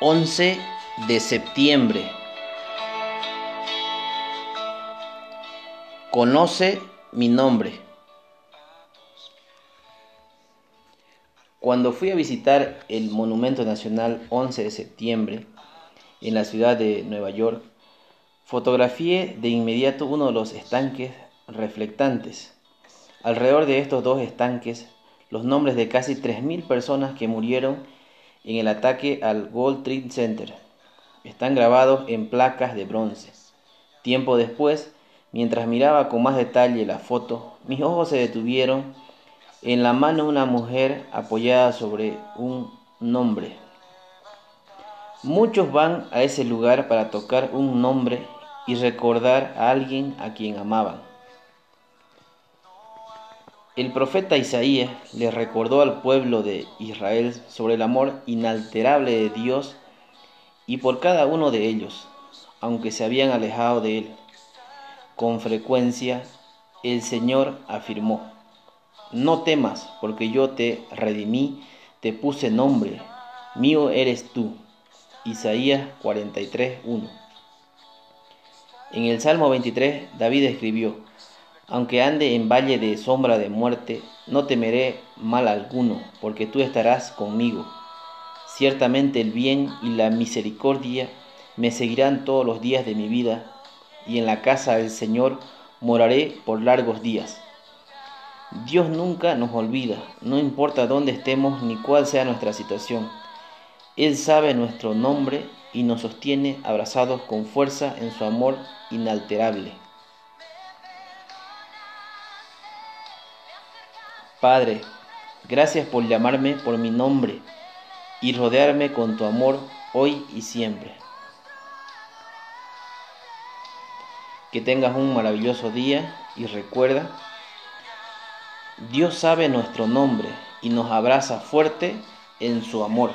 11 de septiembre. Conoce mi nombre. Cuando fui a visitar el Monumento Nacional 11 de septiembre en la ciudad de Nueva York, fotografié de inmediato uno de los estanques reflectantes. Alrededor de estos dos estanques, los nombres de casi 3.000 personas que murieron en el ataque al World Trade Center. Están grabados en placas de bronce. Tiempo después, mientras miraba con más detalle la foto, mis ojos se detuvieron en la mano de una mujer apoyada sobre un nombre. Muchos van a ese lugar para tocar un nombre y recordar a alguien a quien amaban. El profeta Isaías le recordó al pueblo de Israel sobre el amor inalterable de Dios y por cada uno de ellos, aunque se habían alejado de él. Con frecuencia, el Señor afirmó, no temas, porque yo te redimí, te puse nombre, mío eres tú. Isaías 43.1. En el Salmo 23, David escribió, aunque ande en valle de sombra de muerte, no temeré mal alguno, porque tú estarás conmigo. Ciertamente el bien y la misericordia me seguirán todos los días de mi vida, y en la casa del Señor moraré por largos días. Dios nunca nos olvida, no importa dónde estemos ni cuál sea nuestra situación. Él sabe nuestro nombre y nos sostiene abrazados con fuerza en su amor inalterable. Padre, gracias por llamarme por mi nombre y rodearme con tu amor hoy y siempre. Que tengas un maravilloso día y recuerda, Dios sabe nuestro nombre y nos abraza fuerte en su amor.